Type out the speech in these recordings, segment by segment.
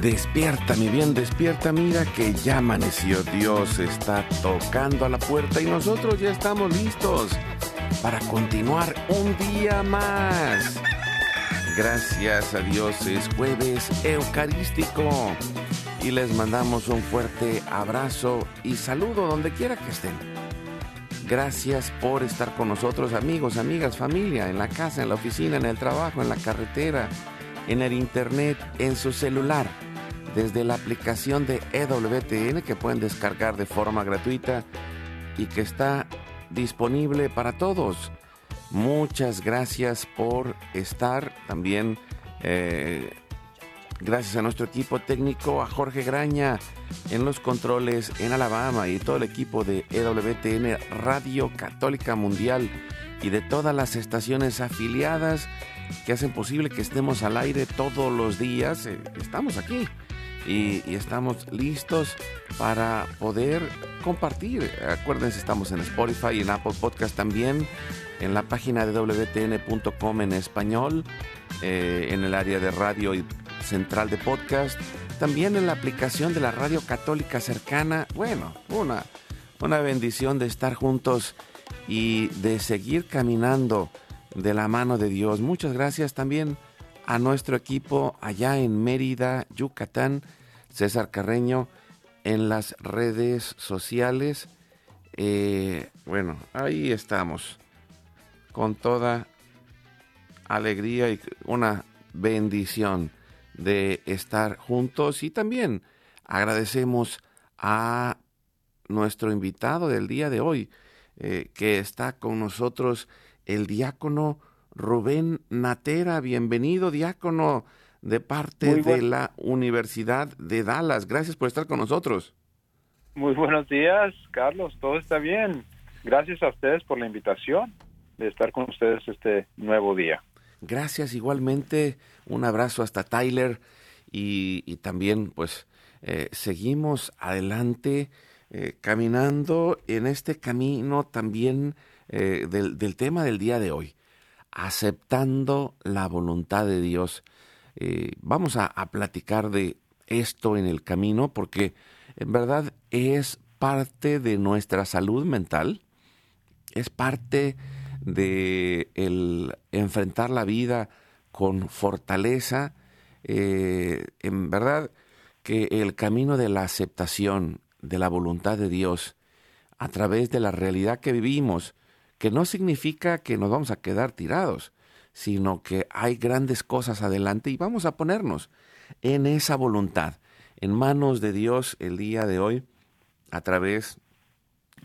Despierta, mi bien, despierta, mira que ya amaneció. Dios está tocando a la puerta y nosotros ya estamos listos para continuar un día más. Gracias a Dios es jueves eucarístico y les mandamos un fuerte abrazo y saludo donde quiera que estén. Gracias por estar con nosotros, amigos, amigas, familia, en la casa, en la oficina, en el trabajo, en la carretera, en el internet, en su celular desde la aplicación de EWTN que pueden descargar de forma gratuita y que está disponible para todos. Muchas gracias por estar también. eh, gracias a nuestro equipo técnico, a Jorge Graña en los controles en Alabama y todo el equipo de EWTN Radio Católica Mundial y de todas las estaciones afiliadas que hacen posible que estemos al aire todos los días. Eh, Estamos aquí y, estamos listos para poder compartir. Acuérdense, estamos en Spotify y en Apple Podcast también, en la página de wtn.com en español, eh, en el área de radio y central de podcast, también en la aplicación de la radio católica cercana. Bueno, una, una bendición de estar juntos y de seguir caminando de la mano de Dios. Muchas gracias también a nuestro equipo allá en Mérida, Yucatán, César Carreño, en las redes sociales. Eh, bueno, ahí estamos, con toda alegría y una bendición de estar juntos y también agradecemos a nuestro invitado del día de hoy, eh, que está con nosotros el diácono Rubén Natera. Bienvenido, diácono, de parte de la Universidad de Dallas. Gracias por estar con nosotros. Muy buenos días, Carlos. Todo está bien. Gracias a ustedes por la invitación de estar con ustedes este nuevo día. Gracias igualmente. Un abrazo hasta Tyler y, y también pues eh, seguimos adelante eh, caminando en este camino también eh, del, del tema del día de hoy, aceptando la voluntad de Dios. Eh, vamos a, platicar de esto en el camino porque en verdad es parte de nuestra salud mental, es parte de el enfrentar la vida con fortaleza, eh, en verdad que el camino de la aceptación de la voluntad de Dios a través de la realidad que vivimos, que no significa que nos vamos a quedar tirados, sino que hay grandes cosas adelante y vamos a ponernos en esa voluntad, en manos de Dios el día de hoy, a través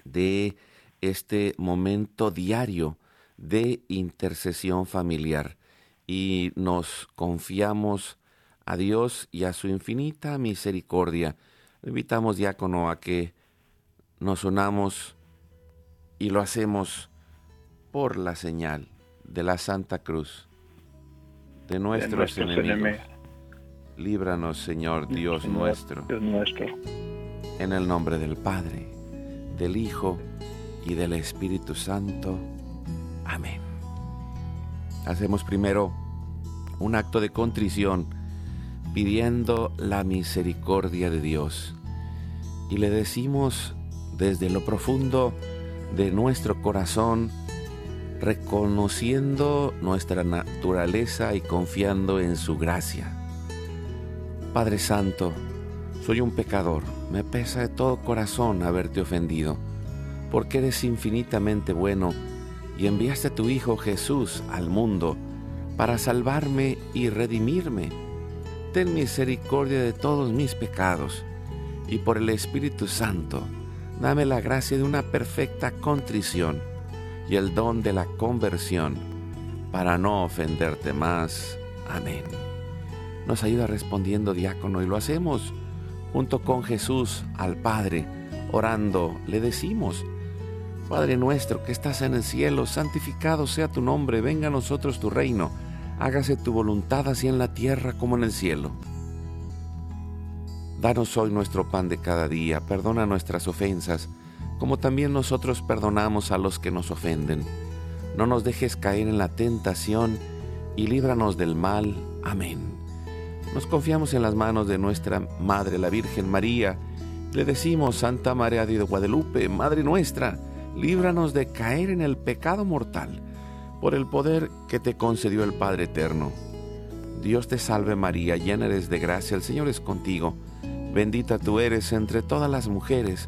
de este momento diario de intercesión familiar y nos confiamos a Dios y a su infinita misericordia. Invitamos, diácono, a que nos unamos y lo hacemos por la señal de la Santa Cruz de nuestros, nuestros enemigos. enemigos. Líbranos, Señor Dios nuestro, Dios nuestro. en el nombre del Padre, del Hijo y del Espíritu Santo. Amén. Hacemos primero un acto de contrición pidiendo la misericordia de Dios y le decimos desde lo profundo de nuestro corazón, reconociendo nuestra naturaleza y confiando en su gracia. Padre Santo, soy un pecador, me pesa de todo corazón haberte ofendido, porque eres infinitamente bueno y enviaste a tu Hijo Jesús al mundo para salvarme y redimirme. Ten misericordia de todos mis pecados y por el Espíritu Santo, dame la gracia de una perfecta contrición y el don de la conversión para no ofenderte más. Amén. Nos ayuda respondiendo diácono y lo hacemos junto con Jesús al Padre, orando, le decimos, Padre nuestro que estás en el cielo, santificado sea tu nombre, venga a nosotros tu reino, hágase tu voluntad así en la tierra como en el cielo. Danos hoy nuestro pan de cada día, perdona nuestras ofensas, como también nosotros perdonamos a los que nos ofenden. No nos dejes caer en la tentación y líbranos del mal. Amén. Nos confiamos en las manos de nuestra Madre, la Virgen María. Le decimos, Santa María de Guadalupe, Madre nuestra, líbranos de caer en el pecado mortal, por el poder que te concedió el Padre Eterno. Dios te salve María, llena eres de gracia, el Señor es contigo. Bendita tú eres entre todas las mujeres,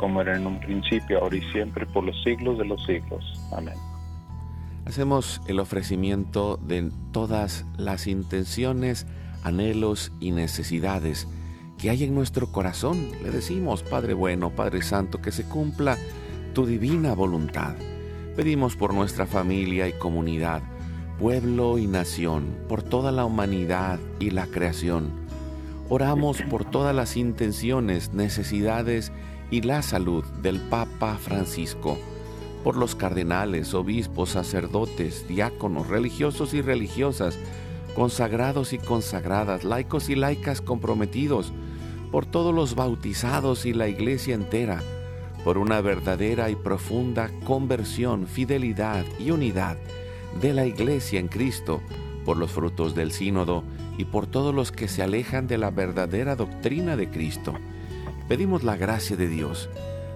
Como era en un principio, ahora y siempre, por los siglos de los siglos. Amén. Hacemos el ofrecimiento de todas las intenciones, anhelos y necesidades que hay en nuestro corazón. Le decimos, Padre bueno, Padre Santo, que se cumpla tu divina voluntad. Pedimos por nuestra familia y comunidad, pueblo y nación, por toda la humanidad y la creación. Oramos por todas las intenciones, necesidades y la salud del Papa Francisco, por los cardenales, obispos, sacerdotes, diáconos, religiosos y religiosas, consagrados y consagradas, laicos y laicas comprometidos, por todos los bautizados y la iglesia entera, por una verdadera y profunda conversión, fidelidad y unidad de la Iglesia en Cristo, por los frutos del sínodo y por todos los que se alejan de la verdadera doctrina de Cristo. Pedimos la gracia de Dios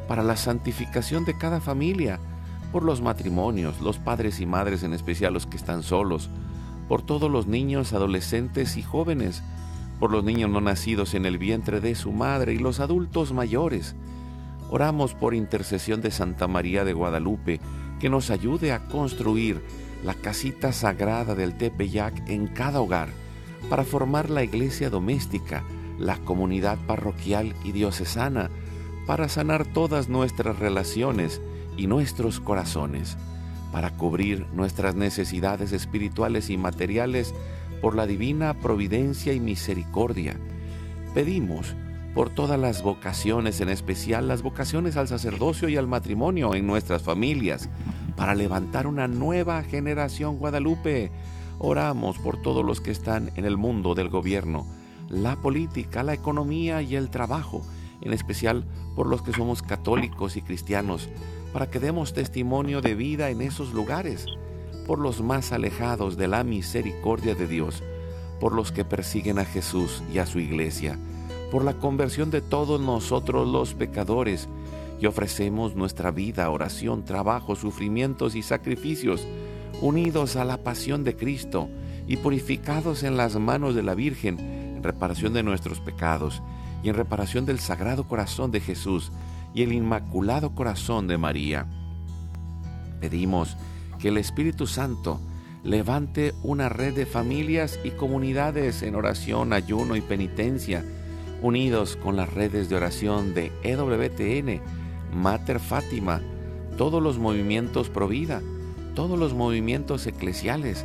para la santificación de cada familia, por los matrimonios, los padres y madres en especial los que están solos, por todos los niños, adolescentes y jóvenes, por los niños no nacidos en el vientre de su madre y los adultos mayores, Oramos por intercesión de Santa María de Guadalupe, que nos ayude a construir la casita sagrada del Tepeyac en cada hogar, para formar la iglesia doméstica, la comunidad parroquial y diocesana, para sanar todas nuestras relaciones y nuestros corazones, para cubrir nuestras necesidades espirituales y materiales por la divina providencia y misericordia. Pedimos por todas las vocaciones, en especial las vocaciones al sacerdocio y al matrimonio en nuestras familias, para levantar una nueva generación Guadalupe. Oramos por todos los que están en el mundo del gobierno, la política, la economía y el trabajo, en especial por los que somos católicos y cristianos, para que demos testimonio de vida en esos lugares, por los más alejados de la misericordia de Dios, por los que persiguen a Jesús y a su iglesia por la conversión de todos nosotros los pecadores, y ofrecemos nuestra vida, oración, trabajo, sufrimientos y sacrificios, unidos a la pasión de Cristo y purificados en las manos de la Virgen, en reparación de nuestros pecados y en reparación del Sagrado Corazón de Jesús y el Inmaculado Corazón de María. Pedimos que el Espíritu Santo levante una red de familias y comunidades en oración, ayuno y penitencia, unidos con las redes de oración de EWTN, Mater Fátima, todos los movimientos Provida, todos los movimientos eclesiales,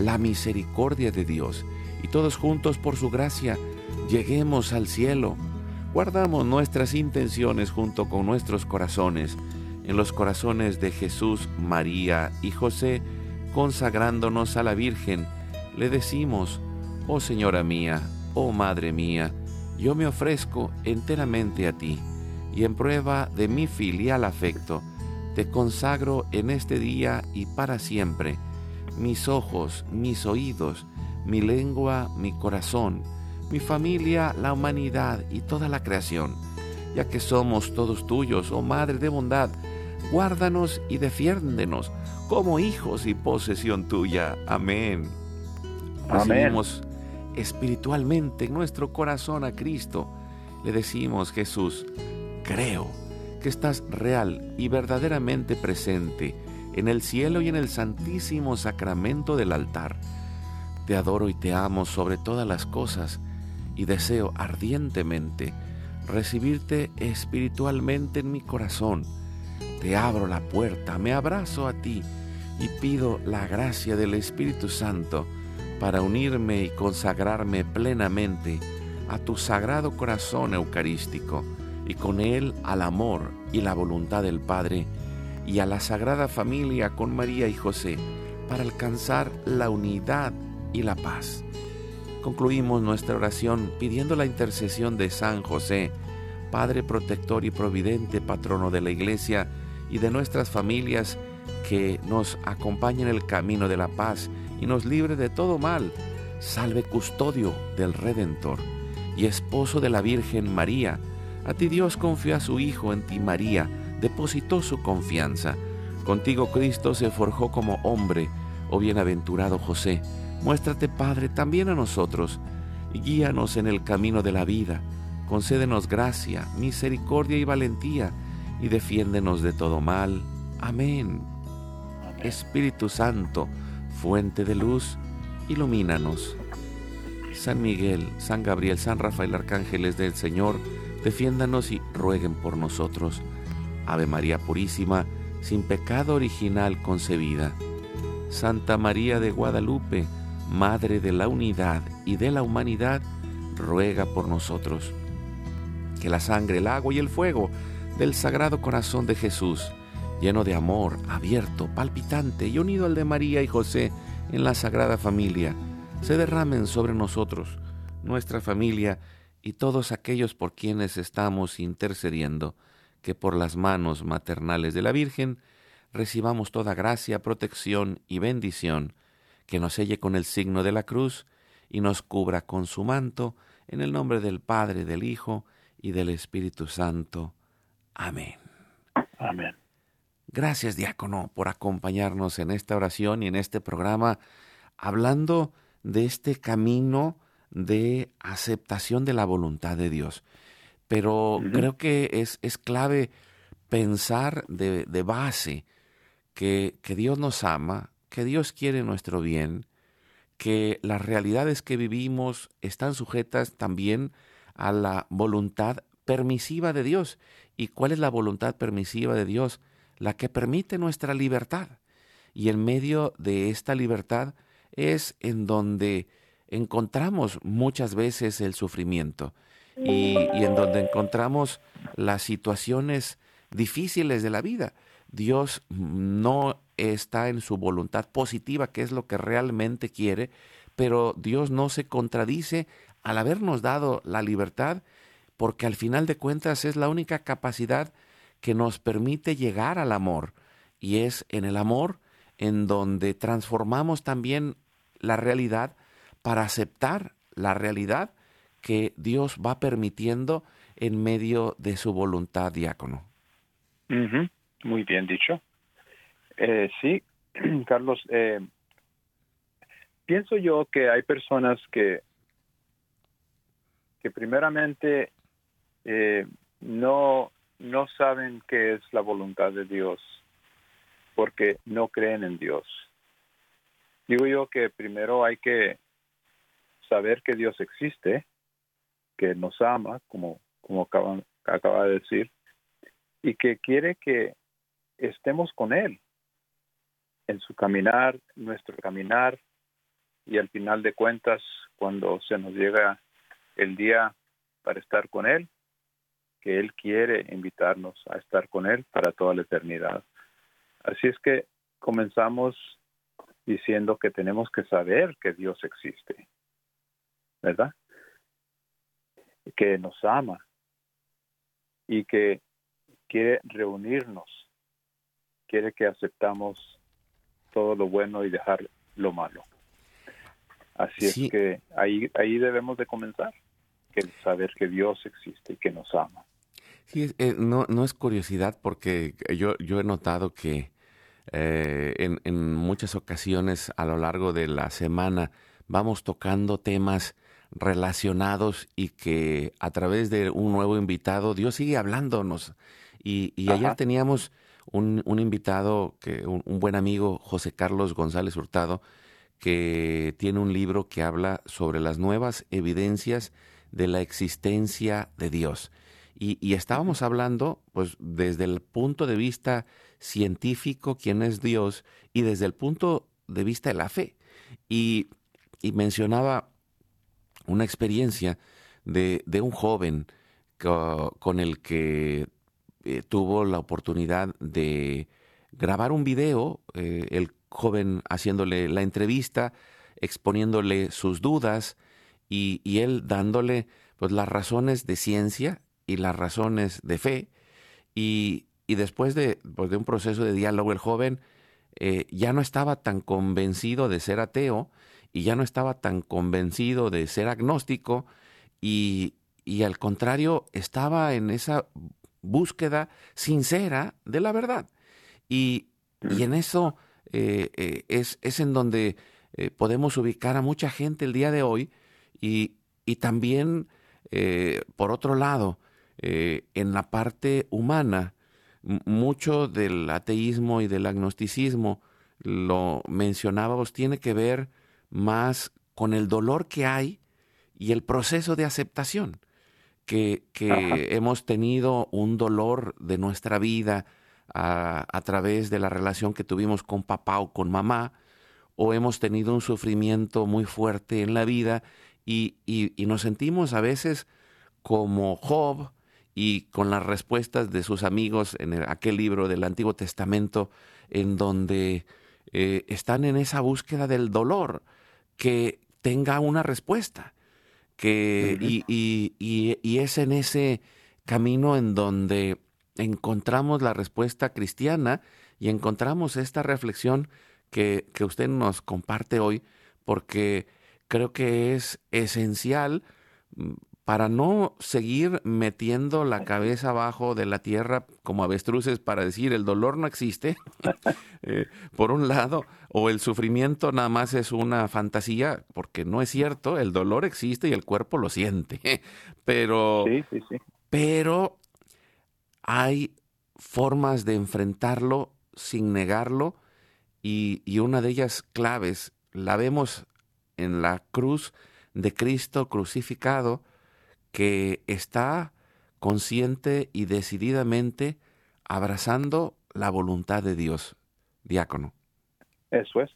la misericordia de Dios y todos juntos por su gracia lleguemos al cielo. Guardamos nuestras intenciones junto con nuestros corazones en los corazones de Jesús, María y José, consagrándonos a la Virgen. Le decimos, oh Señora mía, oh Madre mía, yo me ofrezco enteramente a ti y en prueba de mi filial afecto, te consagro en este día y para siempre mis ojos, mis oídos, mi lengua, mi corazón, mi familia, la humanidad y toda la creación, ya que somos todos tuyos, oh Madre de bondad, guárdanos y defiéndenos como hijos y posesión tuya. Amén. Recibimos espiritualmente en nuestro corazón a Cristo. Le decimos, Jesús, creo que estás real y verdaderamente presente en el cielo y en el santísimo sacramento del altar. Te adoro y te amo sobre todas las cosas y deseo ardientemente recibirte espiritualmente en mi corazón. Te abro la puerta, me abrazo a ti y pido la gracia del Espíritu Santo para unirme y consagrarme plenamente a tu sagrado corazón eucarístico y con él al amor y la voluntad del Padre y a la Sagrada Familia con María y José para alcanzar la unidad y la paz. Concluimos nuestra oración pidiendo la intercesión de San José, Padre protector y providente, patrono de la Iglesia y de nuestras familias, que nos acompañe en el camino de la paz y nos libre de todo mal. Salve custodio del Redentor y esposo de la Virgen María. A ti Dios confió a su Hijo, en ti María depositó su confianza. Contigo Cristo se forjó como hombre, oh bienaventurado José. Muéstrate, Padre, también a nosotros, y guíanos en el camino de la vida. Concédenos gracia, misericordia y valentía, y defiéndenos de todo mal. Amén. Espíritu Santo, fuente de luz, ilumínanos. San Miguel, San Gabriel, San Rafael, arcángeles del Señor, defiéndanos y rueguen por nosotros. Ave María Purísima, sin pecado original concebida. Santa María de Guadalupe, Madre de la Unidad y de la Humanidad, ruega por nosotros. Que la sangre, el agua y el fuego del Sagrado Corazón de Jesús, lleno de amor, abierto, palpitante y unido al de María y José en la Sagrada Familia, se derramen sobre nosotros, nuestra familia y todos aquellos por quienes estamos intercediendo que por las manos maternales de la Virgen recibamos toda gracia, protección y bendición, que nos selle con el signo de la cruz y nos cubra con su manto, en el nombre del Padre, del Hijo y del Espíritu Santo. Amén. Amén. Gracias, diácono, por acompañarnos en esta oración y en este programa, hablando de este camino de aceptación de la voluntad de Dios pero creo que es, es clave pensar de, de base que, que, Dios nos ama, que Dios quiere nuestro bien, que las realidades que vivimos están sujetas también a la voluntad permisiva de Dios. ¿Y cuál es la voluntad permisiva de Dios? la que permite nuestra libertad. Y en medio de esta libertad es en donde encontramos muchas veces el sufrimiento y, en donde encontramos las situaciones difíciles de la vida. Dios no está en su voluntad positiva, que es lo que realmente quiere, pero Dios no se contradice al habernos dado la libertad, porque al final de cuentas es la única capacidad que nos permite llegar al amor, y es en el amor en donde transformamos también la realidad para aceptar la realidad que Dios va permitiendo en medio de su voluntad, diácono. Muy bien dicho. Eh, sí, Carlos, eh, pienso yo que hay personas que, que primeramente eh, no, no saben qué es la voluntad de Dios porque no creen en Dios. Digo yo que primero hay que saber que Dios existe, que nos ama, como, como acaba de decir, y que quiere que estemos con Él en su caminar, nuestro caminar, y al final de cuentas, cuando se nos llega el día para estar con Él, que Él quiere invitarnos a estar con Él para toda la eternidad. Así es que comenzamos diciendo que tenemos que saber que Dios existe, ¿verdad? Que nos ama y que quiere reunirnos, quiere que aceptamos todo lo bueno y dejar lo malo. Así es que ahí, ahí debemos de comenzar, que saber que Dios existe y que nos ama. Sí, eh, no, no es curiosidad porque yo, yo he notado que eh, en, en, muchas ocasiones a lo largo de la semana vamos tocando temas relacionados y que a través de un nuevo invitado Dios sigue hablándonos. Y, y ayer teníamos un, un invitado, que, un, un, buen amigo, José Carlos González Hurtado, que tiene un libro que habla sobre las nuevas evidencias de la existencia de Dios. Y, y, estábamos hablando, pues, desde el punto de vista científico, quién es Dios, y desde el punto de vista de la fe. Y, y mencionaba una experiencia de, de un joven con el que eh, tuvo la oportunidad de grabar un video, eh, el joven haciéndole la entrevista, exponiéndole sus dudas y, y él dándole pues las razones de ciencia y las razones de fe. Y, y después de, pues, de, un proceso de diálogo, el joven eh, ya no estaba tan convencido de ser ateo y ya no estaba tan convencido de ser agnóstico y, y al contrario estaba en esa búsqueda sincera de la verdad. Y, y en eso eh, eh, es, es, en donde eh, podemos ubicar a mucha gente el día de hoy y, y también, por otro lado, en la parte humana, mucho del ateísmo y del agnosticismo, lo mencionábamos, tiene que ver más con el dolor que hay y el proceso de aceptación, que, que hemos tenido un dolor de nuestra vida a, a, través de la relación que tuvimos con papá o con mamá, o hemos tenido un sufrimiento muy fuerte en la vida y, y, y nos sentimos a veces como Job, y con las respuestas de sus amigos en el, aquel libro del Antiguo Testamento, en donde eh, están en esa búsqueda del dolor, que tenga una respuesta. Que, y, y, y, y es en ese camino en donde encontramos la respuesta cristiana y encontramos esta reflexión que, que usted nos comparte hoy, porque creo que es esencial para no seguir metiendo la cabeza abajo de la tierra como avestruces para decir el dolor no existe, eh, por un lado, o el sufrimiento nada más es una fantasía, porque no es cierto, el dolor existe y el cuerpo lo siente, pero, sí, sí, sí. pero hay formas de enfrentarlo sin negarlo y, y una de ellas claves la vemos en la cruz de Cristo crucificado, que está consciente y decididamente abrazando la voluntad de Dios, diácono. Eso es.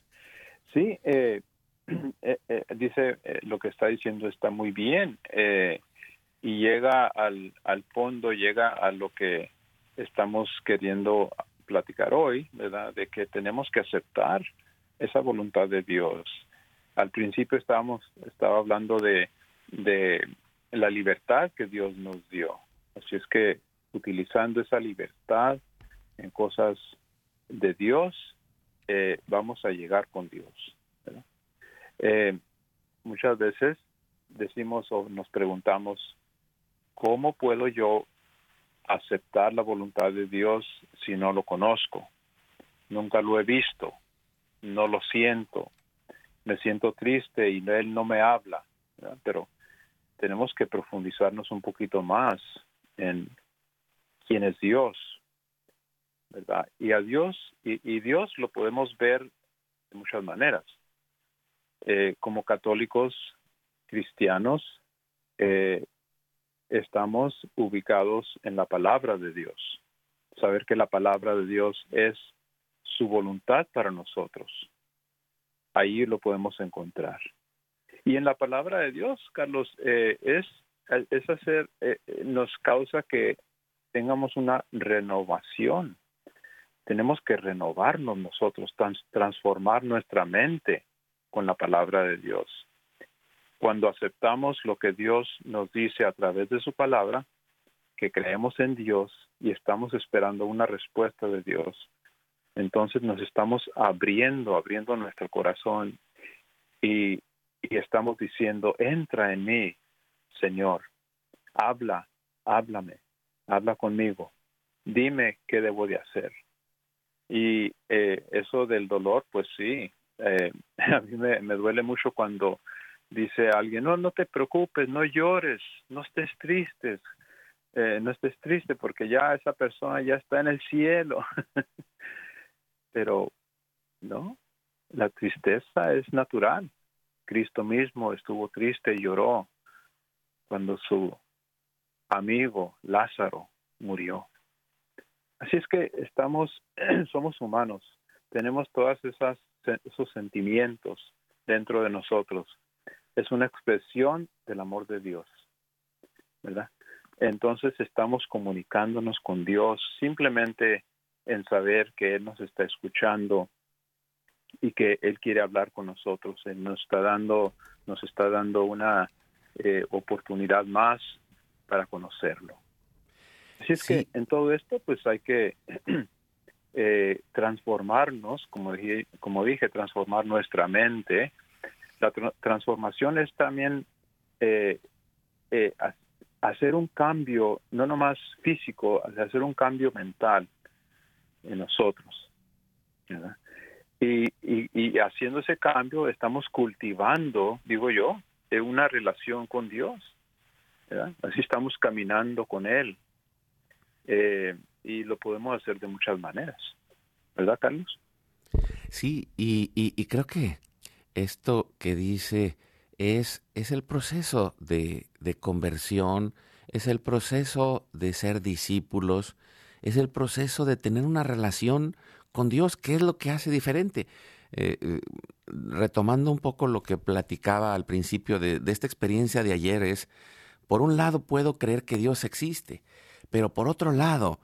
Sí, eh, eh, eh, dice lo que está diciendo está muy bien y llega al, al fondo, llega a lo que estamos queriendo platicar hoy, ¿verdad? De que tenemos que aceptar esa voluntad de Dios. Al principio estábamos, estaba hablando de, de la libertad que Dios nos dio. Así es que utilizando esa libertad en cosas de Dios, eh, vamos a llegar con Dios. Eh, muchas veces decimos o nos preguntamos, ¿cómo puedo yo aceptar la voluntad de Dios si no lo conozco? Nunca lo he visto, no lo siento, me siento triste y Él no me habla. Pero tenemos que profundizarnos un poquito más en quién es Dios, ¿verdad? Y a Dios, y, Dios lo podemos ver de muchas maneras. Eh, como católicos cristianos, eh, estamos ubicados en la palabra de Dios. Saber que la palabra de Dios es su voluntad para nosotros. Ahí lo podemos encontrar. Y en la palabra de Dios, Carlos, eh, es, es hacer, nos causa que tengamos una renovación tenemos que renovarnos nosotros, transformar nuestra mente con la palabra de Dios. Cuando aceptamos lo que Dios nos dice a través de su palabra, que creemos en Dios y estamos esperando una respuesta de Dios, entonces nos estamos abriendo, abriendo nuestro corazón y, y estamos diciendo, entra en mí, Señor, habla, háblame, habla conmigo, dime qué debo de hacer. Y eh, eso del dolor, pues sí, eh, a mí me, duele mucho cuando dice alguien, no, no te preocupes, no llores, no estés tristes, eh, no estés triste porque ya esa persona ya está en el cielo. Pero no, la tristeza es natural. Cristo mismo estuvo triste y lloró cuando su amigo Lázaro murió. Así es que estamos, somos humanos, tenemos todas esas esos sentimientos dentro de nosotros. Es una expresión del amor de Dios, ¿verdad? Entonces estamos comunicándonos con Dios simplemente en saber que Él nos está escuchando y que Él quiere hablar con nosotros. Él nos está dando, nos está dando una eh, oportunidad más para conocerlo. Así es que en todo esto, pues hay que eh, transformarnos, como dije, como dije, transformar nuestra mente. La transformación es también eh, eh, hacer un cambio, no nomás físico, hacer un cambio mental en nosotros. Y, y, haciendo ese cambio estamos cultivando, digo yo, una relación con Dios. Así estamos caminando con Él. Eh, y lo podemos hacer de muchas maneras. ¿Verdad, Carlos? Sí, y, y, creo que esto que dice es, es el proceso de, de, conversión, es el proceso de ser discípulos, es el proceso de tener una relación con Dios, que es lo que hace diferente. Eh, eh, retomando un poco lo que platicaba al principio de, esta experiencia de ayer, es, por un lado puedo creer que Dios existe, pero por otro lado,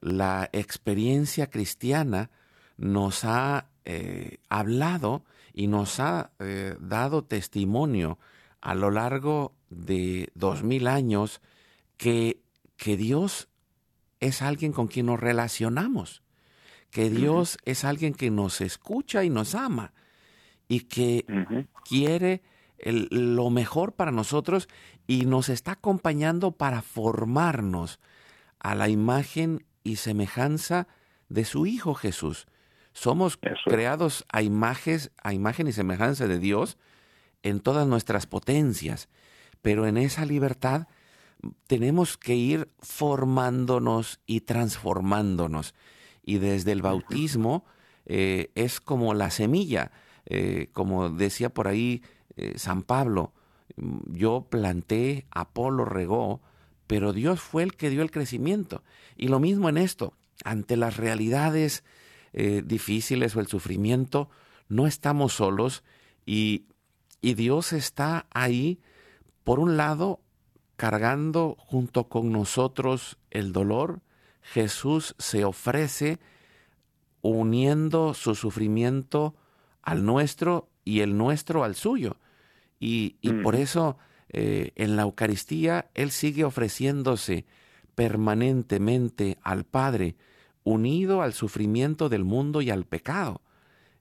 la experiencia cristiana nos ha eh, hablado y nos ha dado testimonio a lo largo de dos mil años que, que Dios es alguien con quien nos relacionamos, que Dios es alguien que nos escucha y nos ama y que quiere lo mejor para nosotros y nos está acompañando para formarnos a la imagen y semejanza de su Hijo Jesús. Somos creados a, imágenes, a imagen y semejanza de Dios en todas nuestras potencias, pero en esa libertad tenemos que ir formándonos y transformándonos. Y desde el bautismo eh, es como la semilla, eh, como decía por ahí eh, San Pablo, yo planté, Apolo regó, pero Dios fue el que dio el crecimiento. Y lo mismo en esto, ante las realidades difíciles o el sufrimiento, no estamos solos y, y Dios está ahí, por un lado, cargando junto con nosotros el dolor, Jesús se ofrece uniendo su sufrimiento al nuestro y el nuestro al suyo. Y, y por eso eh, en la Eucaristía Él sigue ofreciéndose permanentemente al Padre, unido al sufrimiento del mundo y al pecado.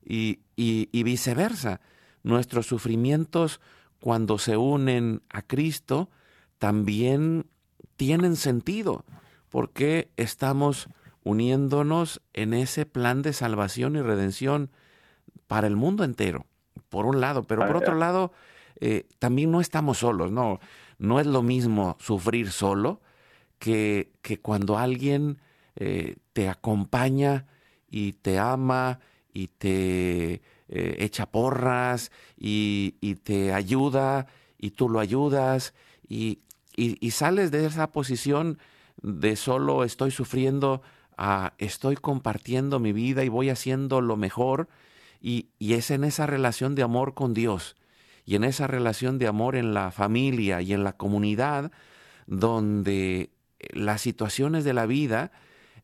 Y, y, y viceversa, nuestros sufrimientos cuando se unen a Cristo también tienen sentido, porque estamos uniéndonos en ese plan de salvación y redención para el mundo entero, por un lado, pero por otro lado, eh, también no estamos solos, no, no es lo mismo sufrir solo que, que cuando alguien eh, te acompaña y te ama y te eh, echa porras y, y, te ayuda y tú lo ayudas y, y, y, sales de esa posición de solo estoy sufriendo a estoy compartiendo mi vida y voy haciendo lo mejor y, y es en esa relación de amor con Dios y en esa relación de amor en la familia y en la comunidad donde las situaciones de la vida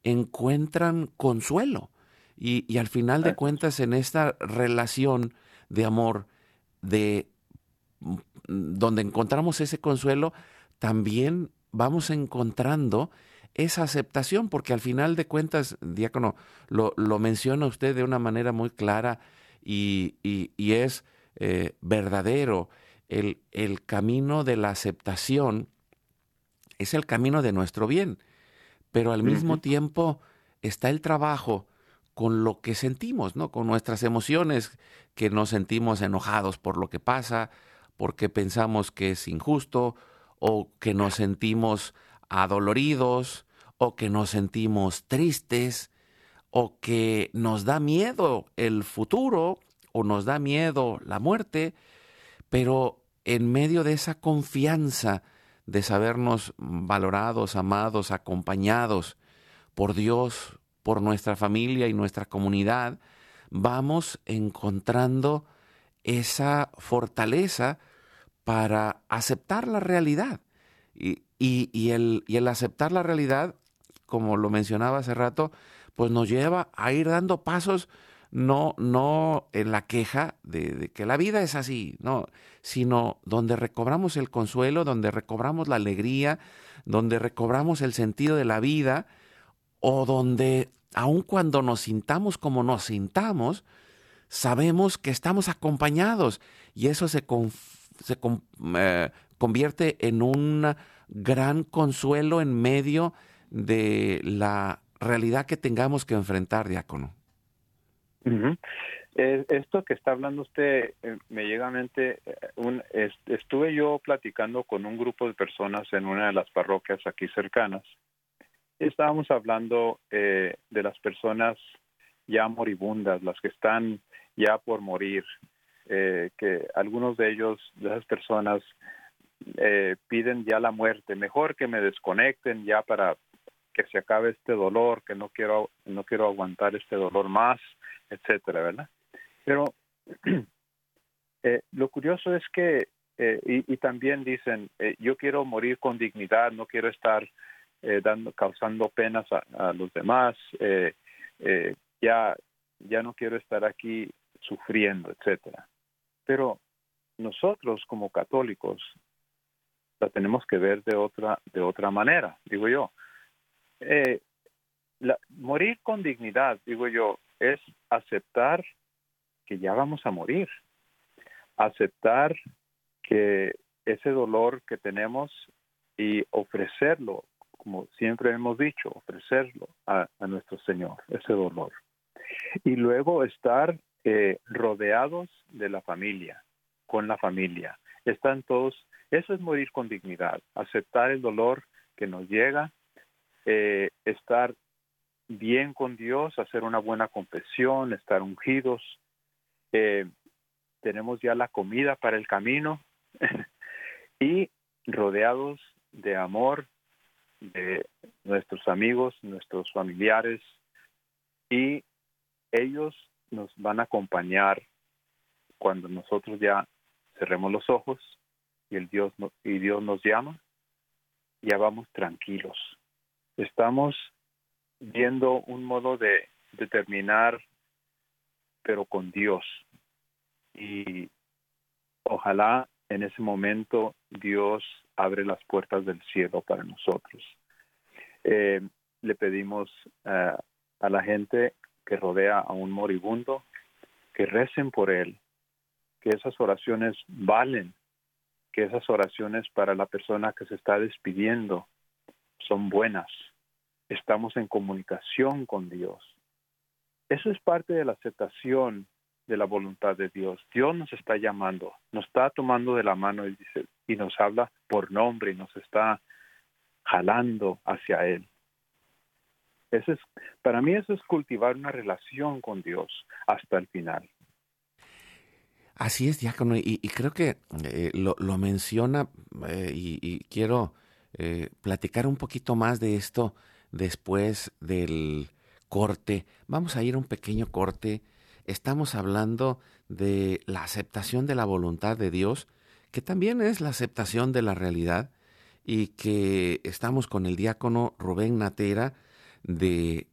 encuentran consuelo. Y, y al final de cuentas, en esta relación de amor, de donde encontramos ese consuelo, también vamos encontrando esa aceptación, porque al final de cuentas, diácono, lo, lo menciona usted de una manera muy clara y, y, y es eh, verdadero, el, el camino de la aceptación es el camino de nuestro bien, pero al mismo tiempo está el trabajo con lo que sentimos, ¿no? Con nuestras emociones, que nos sentimos enojados por lo que pasa, porque pensamos que es injusto, o que nos sentimos adoloridos, o que nos sentimos tristes, o que nos da miedo el futuro, o nos da miedo la muerte, pero en medio de esa confianza de sabernos valorados, amados, acompañados por Dios, por nuestra familia y nuestra comunidad, vamos encontrando esa fortaleza para aceptar la realidad. Y, y, el, y el aceptar la realidad, como lo mencionaba hace rato, pues nos lleva a ir dando pasos no, no en la queja de, que la vida es así, no, sino donde recobramos el consuelo, donde recobramos la alegría, donde recobramos el sentido de la vida, o donde, aun cuando nos sintamos como nos sintamos, sabemos que estamos acompañados y eso se, se eh, convierte en un gran consuelo en medio de la realidad que tengamos que enfrentar, diácono. Esto que está hablando usted eh, me llega a mente, eh, un, estuve yo platicando con un grupo de personas en una de las parroquias aquí cercanas. Estábamos hablando eh, de las personas ya moribundas, las que están ya por morir, que algunos de ellos, de esas personas, piden ya la muerte. Mejor que me desconecten ya para que se acabe este dolor, que no quiero, no quiero aguantar este dolor más etcétera, ¿verdad? Pero eh, lo curioso es que, eh, y, y, también dicen, eh, yo quiero morir con dignidad, no quiero estar dando, causando penas a, a los demás, ya, ya no quiero estar aquí sufriendo, etcétera. Pero nosotros como católicos la tenemos que ver de otra, de otra manera, digo yo. La, morir con dignidad, digo yo, es aceptar que ya vamos a morir, aceptar que ese dolor que tenemos y ofrecerlo, como siempre hemos dicho, ofrecerlo a, nuestro Señor, ese dolor. Y luego estar eh, rodeados de la familia, con la familia. Están todos, eso es morir con dignidad, aceptar el dolor que nos llega, eh, estar bien con Dios, hacer una buena confesión, estar ungidos. Eh, tenemos ya la comida para el camino y rodeados de amor de nuestros amigos, nuestros familiares, y ellos nos van a acompañar cuando nosotros ya cerremos los ojos y el Dios y Dios nos llama, ya vamos tranquilos. Estamos viendo un modo de determinar, pero con Dios. Y ojalá en ese momento Dios abre las puertas del cielo para nosotros. Eh, le pedimos eh, a la gente que rodea a un moribundo que recen por él, que esas oraciones valen, que esas oraciones para la persona que se está despidiendo son buenas. Estamos en comunicación con Dios. Eso es parte de la aceptación de la voluntad de Dios. Dios nos está llamando, nos está tomando de la mano y, y nos habla por nombre y nos está jalando hacia Él. Eso es, para mí eso es cultivar una relación con Dios hasta el final. Así es, diácono, y, creo que eh, lo, menciona eh, y, quiero eh, platicar un poquito más de esto después del corte. Vamos a ir a un pequeño corte. Estamos hablando de la aceptación de la voluntad de Dios, que también es la aceptación de la realidad, y que estamos con el diácono Rubén Natera de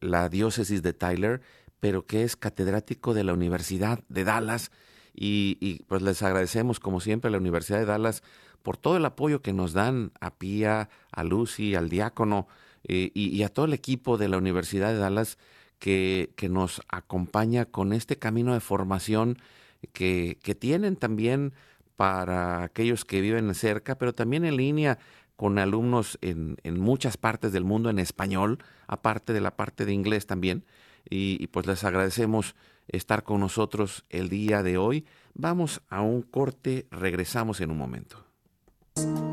la diócesis de Tyler, pero que es catedrático de la Universidad de Dallas. Y, pues les agradecemos, como siempre, a la Universidad de Dallas por todo el apoyo que nos dan a Pía, a Lucy, al diácono eh, y, a todo el equipo de la Universidad de Dallas que, que nos acompaña con este camino de formación que, que tienen también para aquellos que viven cerca, pero también en línea con alumnos en, en, muchas partes del mundo en español, aparte de la parte de inglés también. Y, pues les agradecemos estar con nosotros el día de hoy. Vamos a un corte, regresamos en un momento.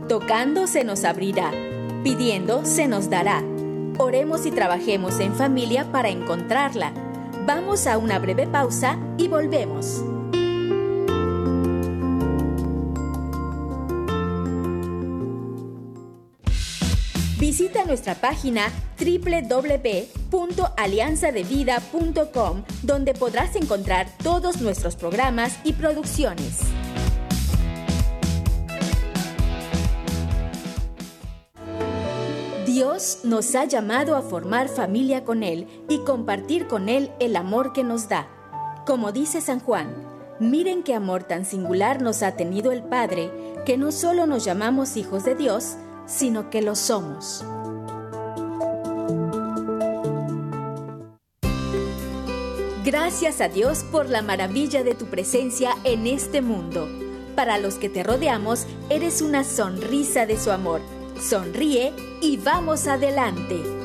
Tocando se nos abrirá, pidiendo se nos dará. Oremos y trabajemos en familia para encontrarla. Vamos a una breve pausa y volvemos. Visita nuestra página www.alianzadevida.com donde podrás encontrar todos nuestros programas y producciones. Dios nos ha llamado a formar familia con Él y compartir con Él el amor que nos da. Como dice San Juan, miren qué amor tan singular nos ha tenido el Padre, que no solo nos llamamos hijos de Dios, sino que lo somos. Gracias a Dios por la maravilla de tu presencia en este mundo. Para los que te rodeamos, eres una sonrisa de su amor. Sonríe y vamos adelante.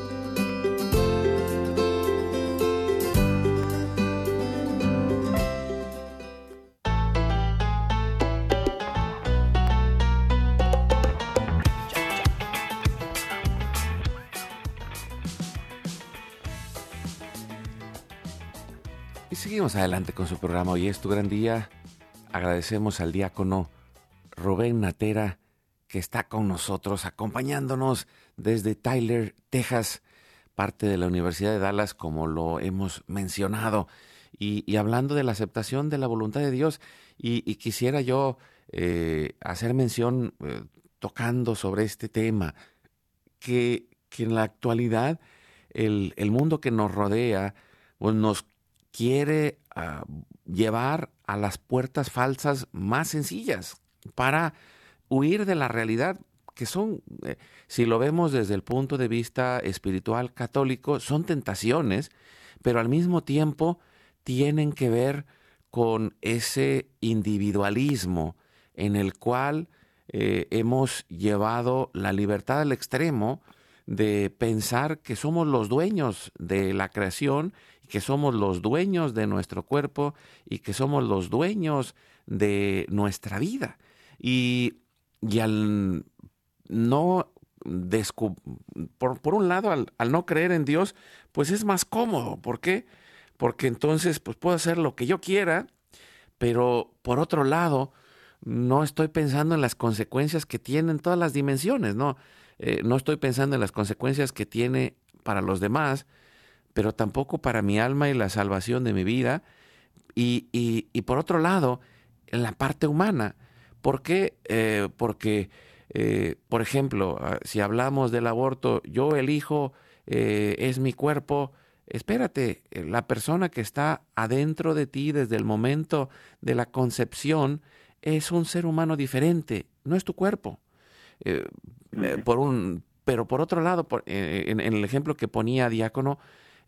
Adelante con su programa. Hoy es tu gran día. Agradecemos al diácono Rubén Natera que está con nosotros, acompañándonos desde Tyler, Texas, parte de la Universidad de Dallas, como lo hemos mencionado, y, hablando de la aceptación de la voluntad de Dios. Y, quisiera yo eh, hacer mención, eh, tocando sobre este tema, que, en la actualidad el, el mundo que nos rodea pues nos quiere ah, llevar a las puertas falsas más sencillas para huir de la realidad que son, eh, si lo vemos desde el punto de vista espiritual católico, son tentaciones, pero al mismo tiempo tienen que ver con ese individualismo en el cual eh, hemos llevado la libertad al extremo de pensar que somos los dueños de la creación que somos los dueños de nuestro cuerpo y que somos los dueños de nuestra vida. Y, al no por, por, un lado, al, al, no creer en Dios, pues es más cómodo. ¿Por qué? Porque entonces pues puedo hacer lo que yo quiera, pero por otro lado, no estoy pensando en las consecuencias que tienen todas las dimensiones, ¿no? eh, no estoy pensando en las consecuencias que tiene para los demás, pero tampoco para mi alma y la salvación de mi vida. Y, y, por otro lado, en la parte humana. ¿Por qué? Eh, porque, eh, por ejemplo, ah, si hablamos del aborto, yo elijo, es mi cuerpo, espérate, la persona que está adentro de ti desde el momento de la concepción es un ser humano diferente, no es tu cuerpo. Eh, por un, pero por otro lado, eh, en, el ejemplo que ponía Diácono,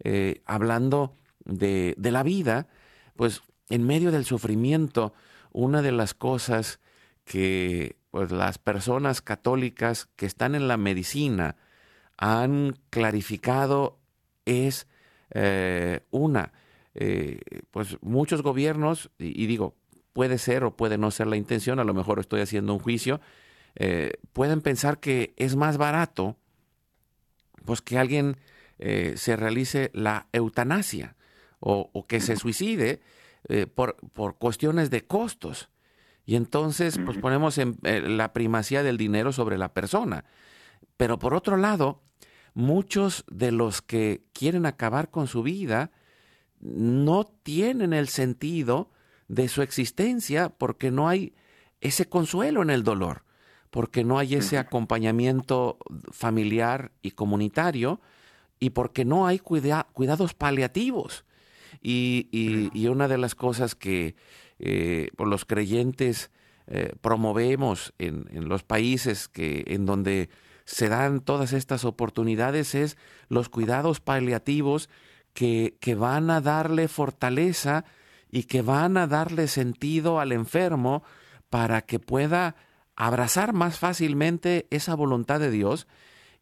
eh, hablando de, de, la vida, pues en medio del sufrimiento, una de las cosas que pues, las personas católicas que están en la medicina han clarificado es una, pues muchos gobiernos, y digo, puede ser o puede no ser la intención, a lo mejor estoy haciendo un juicio, eh, pueden pensar que es más barato pues que alguien eh, se realice la eutanasia o, que se suicide eh, por, por, cuestiones de costos. Y entonces pues ponemos en, la primacía del dinero sobre la persona. Pero por otro lado, muchos de los que quieren acabar con su vida no tienen el sentido de su existencia porque no hay ese consuelo en el dolor porque no hay ese acompañamiento familiar y comunitario y porque no hay cuidados paliativos. Y, una de las cosas que eh, los creyentes eh, promovemos en, los países que, en donde se dan todas estas oportunidades es los cuidados paliativos que, que van a darle fortaleza y que van a darle sentido al enfermo para que pueda abrazar más fácilmente esa voluntad de Dios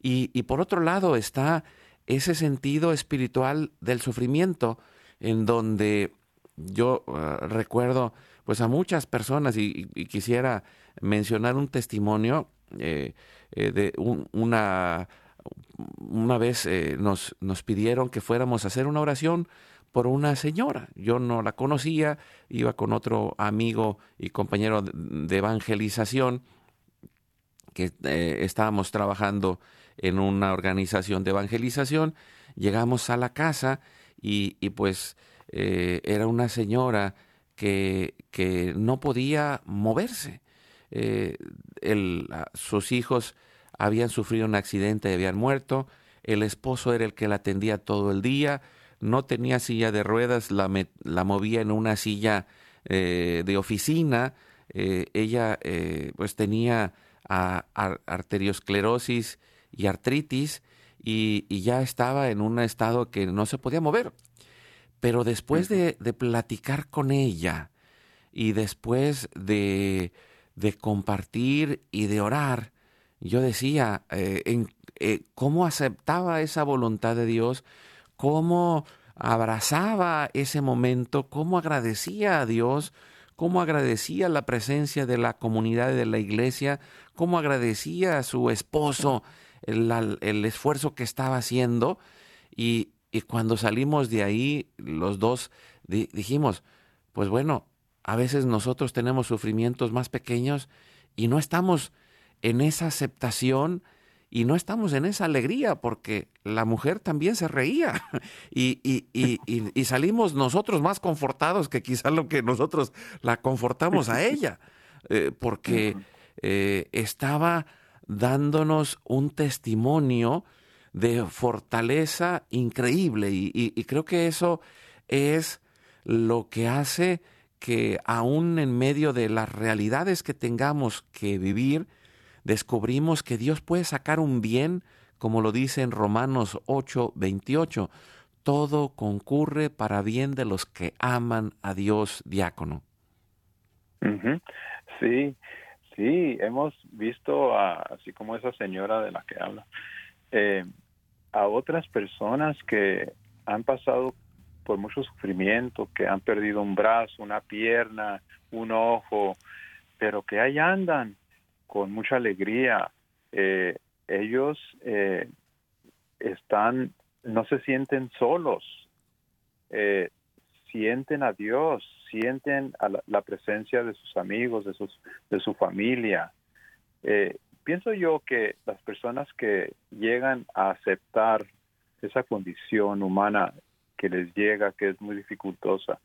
y, por otro lado está ese sentido espiritual del sufrimiento en donde yo eh, recuerdo pues a muchas personas y, quisiera mencionar un testimonio eh, eh, de una una vez nos, nos pidieron que fuéramos a hacer una oración por una señora. Yo no la conocía, iba con otro amigo y compañero de evangelización que eh, estábamos trabajando en una organización de evangelización. Llegamos a la casa y, pues eh, era una señora que, que no podía moverse. Eh, sus hijos habían sufrido un accidente y habían muerto. El esposo era el que la atendía todo el día no tenía silla de ruedas, la, movía en una silla eh, de oficina, eh, ella pues tenía arteriosclerosis y artritis y, ya estaba en un estado que no se podía mover. Pero después de, platicar con ella y después de, de, compartir y de orar, yo decía en, cómo aceptaba esa voluntad de Dios, cómo abrazaba ese momento, cómo agradecía a Dios, cómo agradecía la presencia de la comunidad de la iglesia, cómo agradecía a su esposo el, esfuerzo que estaba haciendo. Y, cuando salimos de ahí, los dos dijimos, pues bueno, a veces nosotros tenemos sufrimientos más pequeños y no estamos en esa aceptación y no estamos en esa alegría porque la mujer también se reía y, y, salimos nosotros más confortados que quizá lo que nosotros la confortamos a ella, eh, porque eh, estaba dándonos un testimonio de fortaleza increíble y creo que eso es lo que hace que aún en medio de las realidades que tengamos que vivir, descubrimos que Dios puede sacar un bien, como lo dice en Romanos 8, 28. Todo concurre para bien de los que aman a Dios, diácono. Sí, sí, hemos visto, así como esa señora de la que habla, eh, a otras personas que han pasado por mucho sufrimiento, que han perdido un brazo, una pierna, un ojo, pero que ahí andan con mucha alegría. Eh, ellos eh, están, no se sienten solos, eh, sienten a Dios, sienten la, presencia de sus amigos, de, sus, de su familia. pienso yo que las personas que llegan a aceptar esa condición humana que les llega, que es muy dificultosa,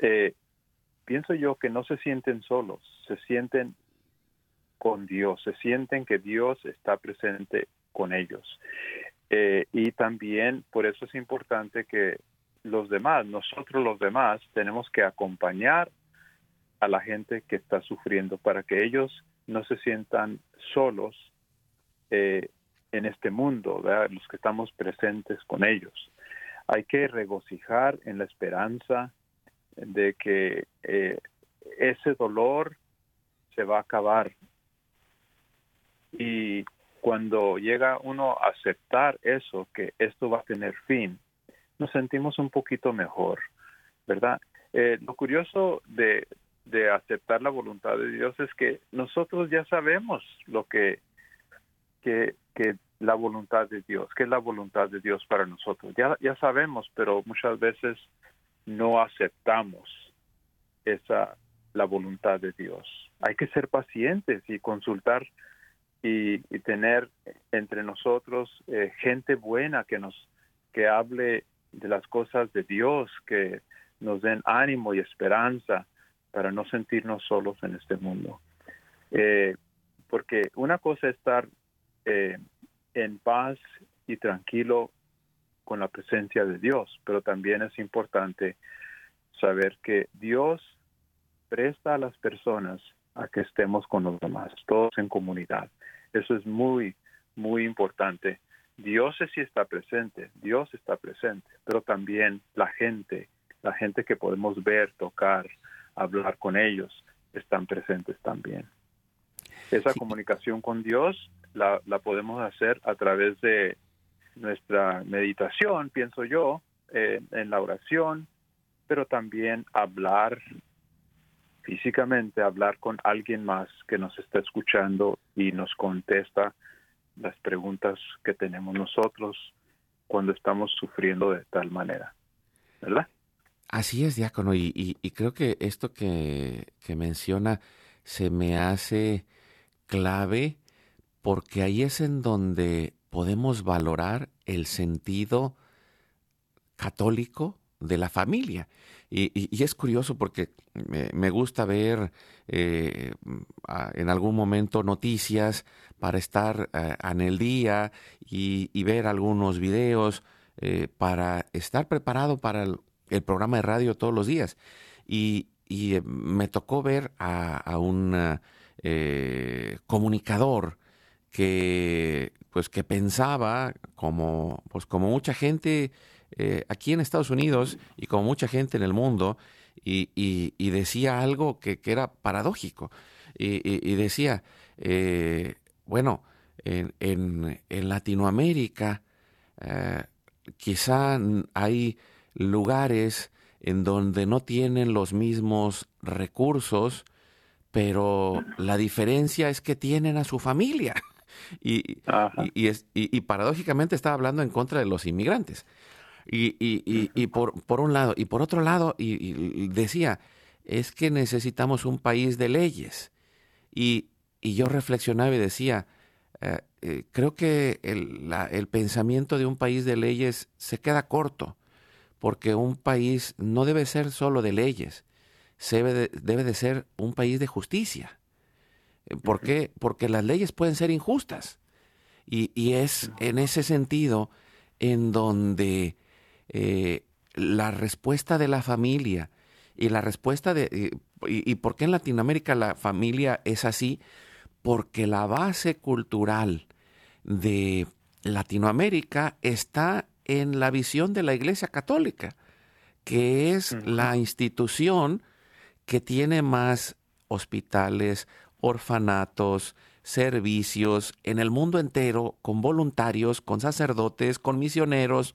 eh, pienso yo que no se sienten solos, se sienten con Dios, se sienten que Dios está presente con ellos. Eh, y también por eso es importante que los demás, nosotros los demás, tenemos que acompañar a la gente que está sufriendo para que ellos no se sientan solos eh, en este mundo, los que estamos presentes con ellos. Hay que regocijar en la esperanza de que eh, ese dolor se va a acabar. Y cuando llega uno a aceptar eso, que esto va a tener fin, nos sentimos un poquito mejor, ¿verdad? Eh, lo curioso de, de aceptar la voluntad de Dios es que nosotros ya sabemos lo que, que, que la voluntad de Dios, que es la voluntad de Dios para nosotros. Ya, ya sabemos, pero muchas veces no aceptamos esa la voluntad de Dios. Hay que ser pacientes y consultar y, tener entre nosotros eh, gente buena que nos que hable de las cosas de Dios, que nos den ánimo y esperanza para no sentirnos solos en este mundo. Eh, porque una cosa es estar eh, en paz y tranquilo con la presencia de Dios, pero también es importante saber que Dios presta a las personas a que estemos con los demás, todos en comunidad. Eso es muy, muy importante. Dios sí está presente, Dios está presente, pero también la gente, la gente que podemos ver, tocar, hablar con ellos, están presentes también. Esa comunicación con Dios la, podemos hacer a través de nuestra meditación, pienso yo, eh, en la oración, pero también hablar físicamente, hablar con alguien más que nos está escuchando y nos contesta las preguntas que tenemos nosotros cuando estamos sufriendo de tal manera, ¿verdad? Así es, diácono, y, creo que esto que, menciona se me hace clave porque ahí es en donde podemos valorar el sentido católico de la familia. Y, es curioso porque me, gusta ver eh, en algún momento noticias para estar eh, en el día y, ver algunos videos eh, para estar preparado para el, programa de radio todos los días. Y, me tocó ver a, un comunicador que pues que pensaba como pues como mucha gente eh, aquí en Estados Unidos y como mucha gente en el mundo y, decía algo que, era paradójico y, decía eh, bueno en, en, Latinoamérica eh, quizá hay lugares en donde no tienen los mismos recursos pero la diferencia es que tienen a su familia. Y, y, es, y, paradójicamente estaba hablando en contra de los inmigrantes. Y, por, por un lado, y por otro lado, y, decía, es que necesitamos un país de leyes. Y, yo reflexionaba y decía, eh, eh, creo que el, el pensamiento de un país de leyes se queda corto, porque un país no debe ser solo de leyes, debe de, debe de ser un país de justicia. ¿Por qué? Porque las leyes pueden ser injustas. Y, es en ese sentido en donde eh, la respuesta de la familia y la respuesta de... Y, por qué en Latinoamérica la familia es así? Porque la base cultural de Latinoamérica está en la visión de la Iglesia Católica, que es la institución que tiene más hospitales, orfanatos, servicios en el mundo entero, con voluntarios, con sacerdotes, con misioneros,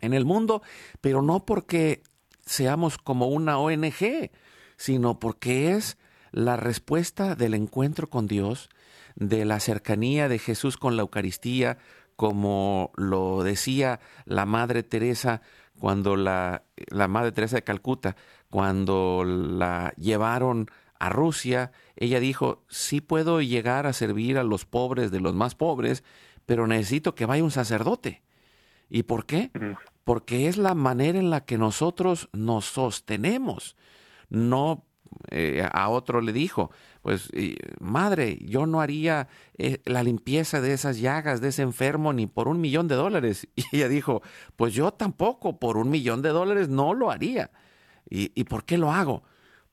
en el mundo, pero no porque seamos como una ONG, sino porque es la respuesta del encuentro con Dios, de la cercanía de Jesús con la Eucaristía, como lo decía la Madre Teresa cuando la, la Madre Teresa de Calcuta, cuando la llevaron a Rusia, ella dijo, sí puedo llegar a servir a los pobres de los más pobres, pero necesito que vaya un sacerdote. ¿Y por qué? Porque es la manera en la que nosotros nos sostenemos. No eh, a otro le dijo, pues madre, yo no haría eh, la limpieza de esas llagas de ese enfermo ni por un millón de dólares. Y ella dijo, pues yo tampoco, por un millón de dólares no lo haría. ¿Y, y por qué lo hago?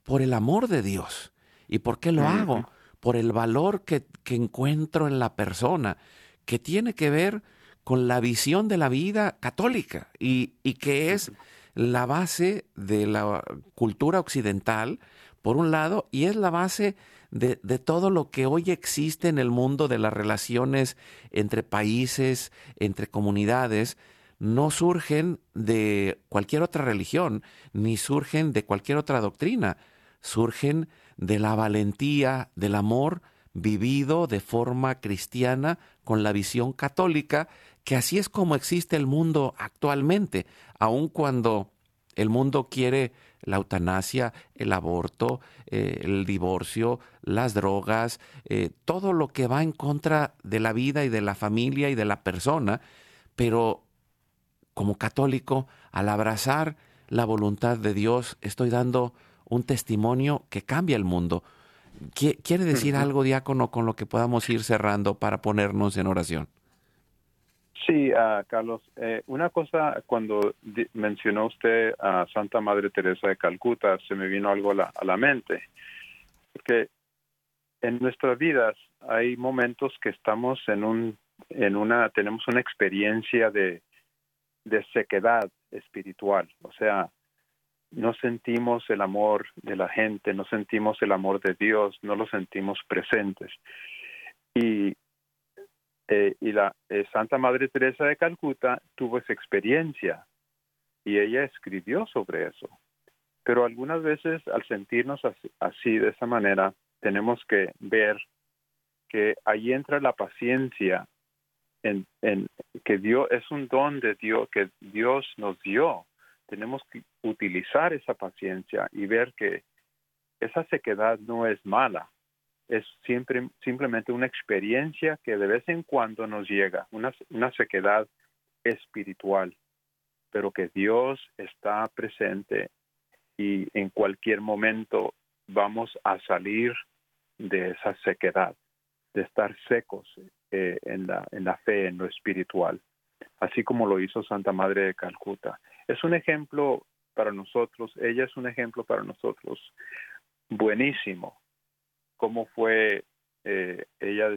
Por el amor de Dios. ¿Y por qué lo hago? Por el valor que, que encuentro en la persona, que tiene que ver con la visión de la vida católica y, y que es la base de la cultura occidental, por un lado, y es la base de, de, todo lo que hoy existe en el mundo de las relaciones entre países, entre comunidades, no surgen de cualquier otra religión, ni surgen de cualquier otra doctrina, surgen de la valentía, del amor vivido de forma cristiana con la visión católica, que así es como existe el mundo actualmente, aun cuando el mundo quiere la eutanasia, el aborto, eh, el divorcio, las drogas, eh, todo lo que va en contra de la vida y de la familia y de la persona, pero como católico, al abrazar la voluntad de Dios, estoy dando un testimonio que cambia el mundo. ¿Quiere decir algo, diácono, con lo que podamos ir cerrando para ponernos en oración? Sí, uh, Carlos. Eh, una cosa, cuando mencionó usted a Santa Madre Teresa de Calcuta, se me vino algo a la, a la mente. Porque en nuestras vidas hay momentos que estamos en un, en una, tenemos una experiencia de, de sequedad espiritual. O sea, no sentimos el amor de la gente, no sentimos el amor de Dios, no lo sentimos presentes. Y eh, y la eh, Santa Madre Teresa de Calcuta tuvo esa experiencia y ella escribió sobre eso. Pero algunas veces al sentirnos así, de esa manera, tenemos que ver que ahí entra la paciencia en, que Dios es un don de Dios que Dios nos dio. Tenemos que utilizar esa paciencia y ver que esa sequedad no es mala, es siempre, simplemente una experiencia que de vez en cuando nos llega, una, una sequedad espiritual, pero que Dios está presente y en cualquier momento vamos a salir de esa sequedad, de estar secos eh, en, la, en la fe, en lo espiritual, así como lo hizo Santa Madre de Calcuta. Es un ejemplo para nosotros, ella es un ejemplo para nosotros buenísimo cómo fue eh, ella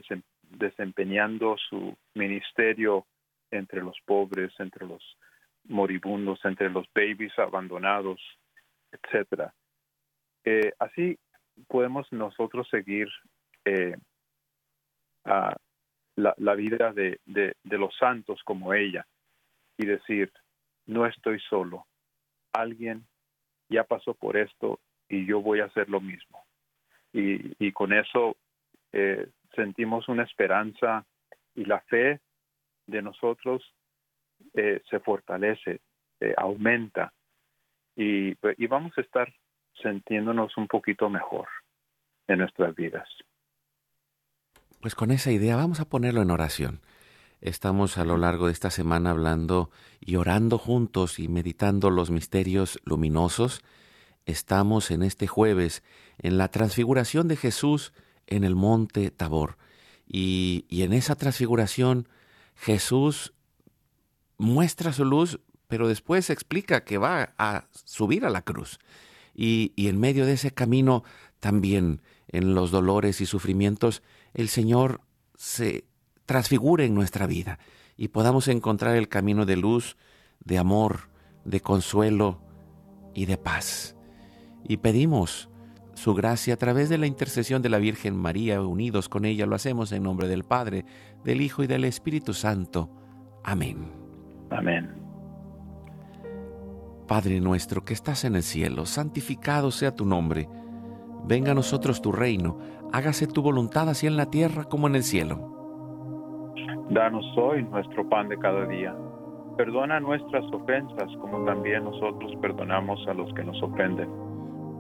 desempeñando su ministerio entre los pobres, entre los moribundos, entre los babies abandonados, etcétera. Eh, así podemos nosotros seguir eh, a la, vida de, de, los santos como ella y decir, no estoy solo, alguien ya pasó por esto y yo voy a hacer lo mismo y, con eso eh, sentimos una esperanza y la fe de nosotros eh, se fortalece, eh, aumenta y, y vamos a estar sintiéndonos un poquito mejor en nuestras vidas. Pues con esa idea vamos a ponerlo en oración. Estamos a lo largo de esta semana hablando y orando juntos y meditando los misterios luminosos estamos en este jueves en la transfiguración de Jesús en el monte Tabor. Y, en esa transfiguración Jesús muestra su luz, pero después explica que va a subir a la cruz. Y, y en medio de ese camino también, en los dolores y sufrimientos, el Señor se transfigura en nuestra vida y podamos encontrar el camino de luz, de amor, de consuelo y de paz y pedimos su gracia a través de la intercesión de la Virgen María, unidos con ella, lo hacemos en nombre del Padre, del Hijo y del Espíritu Santo. Amén. Amén. Padre nuestro que estás en el cielo, santificado sea tu nombre. Venga a nosotros tu reino, hágase tu voluntad así en la tierra como en el cielo. Danos hoy nuestro pan de cada día. Perdona nuestras ofensas como también nosotros perdonamos a los que nos ofenden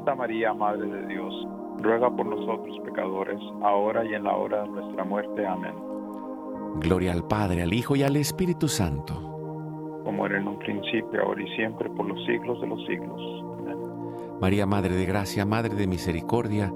Santa María, Madre de Dios, ruega por nosotros pecadores, ahora y en la hora de nuestra muerte. Amén. Gloria al Padre, al Hijo y al Espíritu Santo. Como era en un principio, ahora y siempre, por los siglos de los siglos. Amén. María, Madre de Gracia, Madre de Misericordia,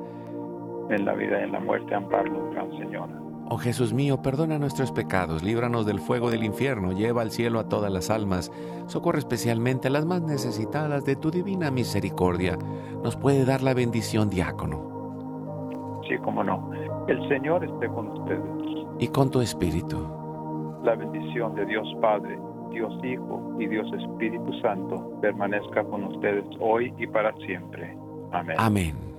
En la vida y en la muerte, amparo, Gran Señora. Oh Jesús mío, perdona nuestros pecados, líbranos del fuego del infierno, lleva al cielo a todas las almas, socorre especialmente a las más necesitadas de tu divina misericordia. Nos puede dar la bendición, diácono, Sí, como no. El Señor esté con ustedes. y con tu espíritu. La bendición de Dios Padre, Dios Hijo y Dios Espíritu Santo permanezca con ustedes hoy y para siempre. Amén. Amén.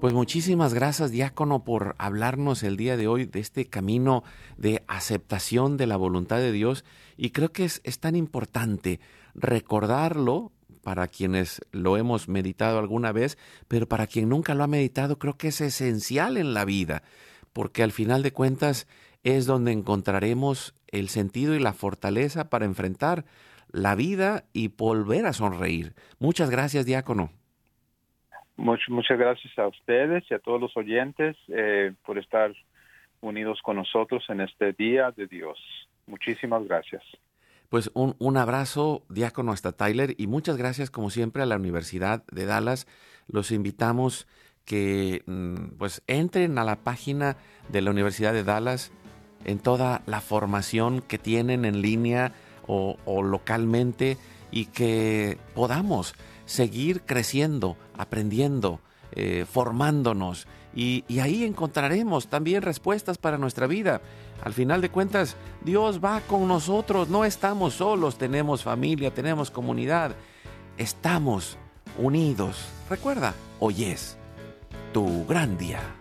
Pues muchísimas gracias, diácono, por hablarnos el día de hoy de este camino de aceptación de la voluntad de Dios. Y creo que es, es tan importante recordarlo para quienes lo hemos meditado alguna vez, pero para quien nunca lo ha meditado, creo que es esencial en la vida, porque al final de cuentas es donde encontraremos el sentido y la fortaleza para enfrentar la vida y volver a sonreír. Muchas gracias, diácono. Much- muchas gracias a ustedes y a todos los oyentes eh, por estar unidos con nosotros en este día de Dios. Muchísimas gracias. Pues un, un abrazo, diácono, hasta Tyler, y muchas gracias, como siempre, a la Universidad de Dallas. Los invitamos que mm, pues entren a la página de la Universidad de Dallas en toda la formación que tienen en línea o localmente y que podamos seguir creciendo, aprendiendo, eh, formándonos y, y ahí encontraremos también respuestas para nuestra vida. Al final de cuentas, Dios va con nosotros, no estamos solos, tenemos familia, tenemos comunidad, estamos unidos. Recuerda, hoy es tu gran día.